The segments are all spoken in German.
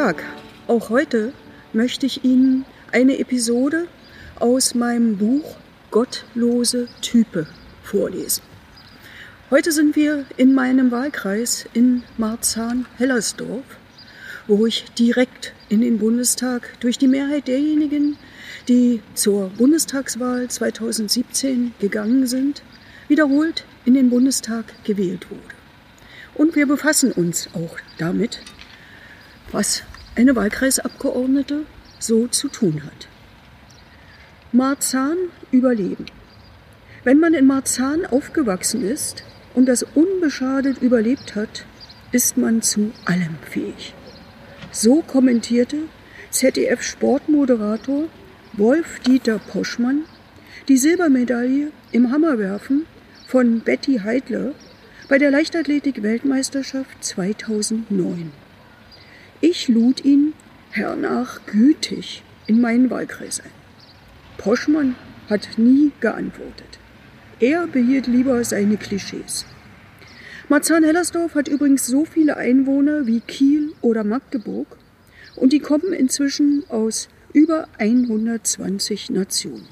Tag. Auch heute möchte ich Ihnen eine Episode aus meinem Buch Gottlose Type vorlesen. Heute sind wir in meinem Wahlkreis in Marzahn-Hellersdorf, wo ich direkt in den Bundestag durch die Mehrheit derjenigen, die zur Bundestagswahl 2017 gegangen sind, wiederholt in den Bundestag gewählt wurde. Und wir befassen uns auch damit, was eine Wahlkreisabgeordnete so zu tun hat. Marzahn überleben. Wenn man in Marzahn aufgewachsen ist und das unbeschadet überlebt hat, ist man zu allem fähig. So kommentierte ZDF-Sportmoderator Wolf-Dieter Poschmann die Silbermedaille im Hammerwerfen von Betty Heidler bei der Leichtathletik-Weltmeisterschaft 2009. Ich lud ihn hernach gütig in meinen Wahlkreis ein. Poschmann hat nie geantwortet. Er behielt lieber seine Klischees. Marzahn-Hellersdorf hat übrigens so viele Einwohner wie Kiel oder Magdeburg und die kommen inzwischen aus über 120 Nationen.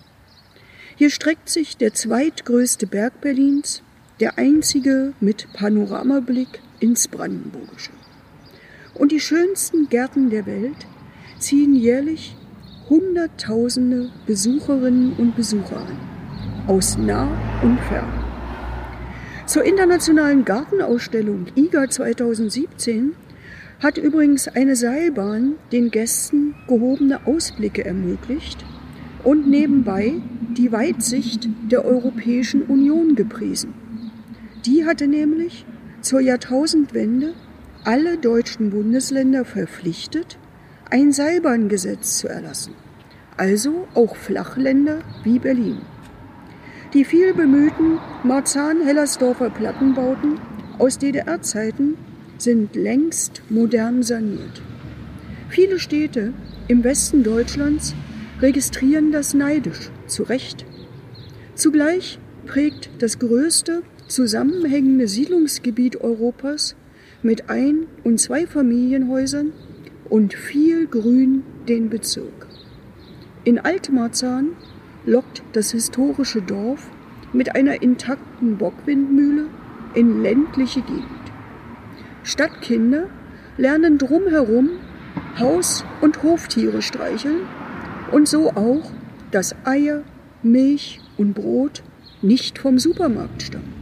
Hier streckt sich der zweitgrößte Berg Berlins, der einzige mit Panoramablick ins Brandenburgische. Und die schönsten Gärten der Welt ziehen jährlich Hunderttausende Besucherinnen und Besucher an, aus nah und fern. Zur internationalen Gartenausstellung IGA 2017 hat übrigens eine Seilbahn den Gästen gehobene Ausblicke ermöglicht und nebenbei die Weitsicht der Europäischen Union gepriesen. Die hatte nämlich zur Jahrtausendwende alle deutschen Bundesländer verpflichtet, ein Seilbahngesetz zu erlassen, also auch Flachländer wie Berlin. Die viel bemühten Marzahn-Hellersdorfer Plattenbauten aus DDR-Zeiten sind längst modern saniert. Viele Städte im Westen Deutschlands registrieren das neidisch, zu Recht. Zugleich prägt das größte zusammenhängende Siedlungsgebiet Europas mit Ein- und Zweifamilienhäusern und viel Grün den Bezirk. In Altmarzahn lockt das historische Dorf mit einer intakten Bockwindmühle in ländliche Gegend. Stadtkinder lernen drumherum Haus- und Hoftiere streicheln und so auch, dass Eier, Milch und Brot nicht vom Supermarkt stammen.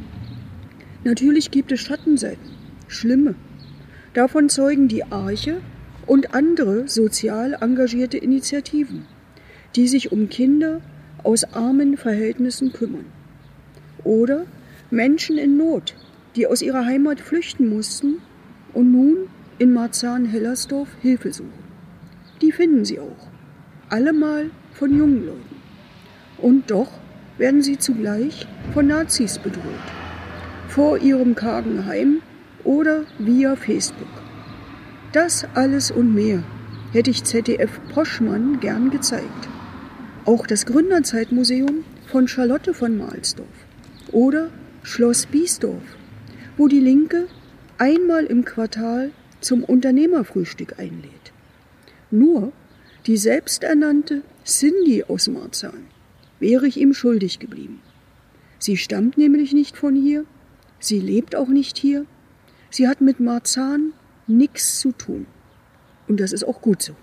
Natürlich gibt es Schattenseiten schlimme. Davon zeugen die Arche und andere sozial engagierte Initiativen, die sich um Kinder aus armen Verhältnissen kümmern. Oder Menschen in Not, die aus ihrer Heimat flüchten mussten und nun in Marzahn-Hellersdorf Hilfe suchen. Die finden sie auch. Allemal von jungen Leuten. Und doch werden sie zugleich von Nazis bedroht. Vor ihrem kargen Heim oder via Facebook. Das alles und mehr hätte ich ZDF Poschmann gern gezeigt. Auch das Gründerzeitmuseum von Charlotte von Mahlsdorf oder Schloss Biesdorf, wo die Linke einmal im Quartal zum Unternehmerfrühstück einlädt. Nur die selbsternannte Cindy aus Marzahn wäre ich ihm schuldig geblieben. Sie stammt nämlich nicht von hier, sie lebt auch nicht hier Sie hat mit Marzahn nichts zu tun. Und das ist auch gut so.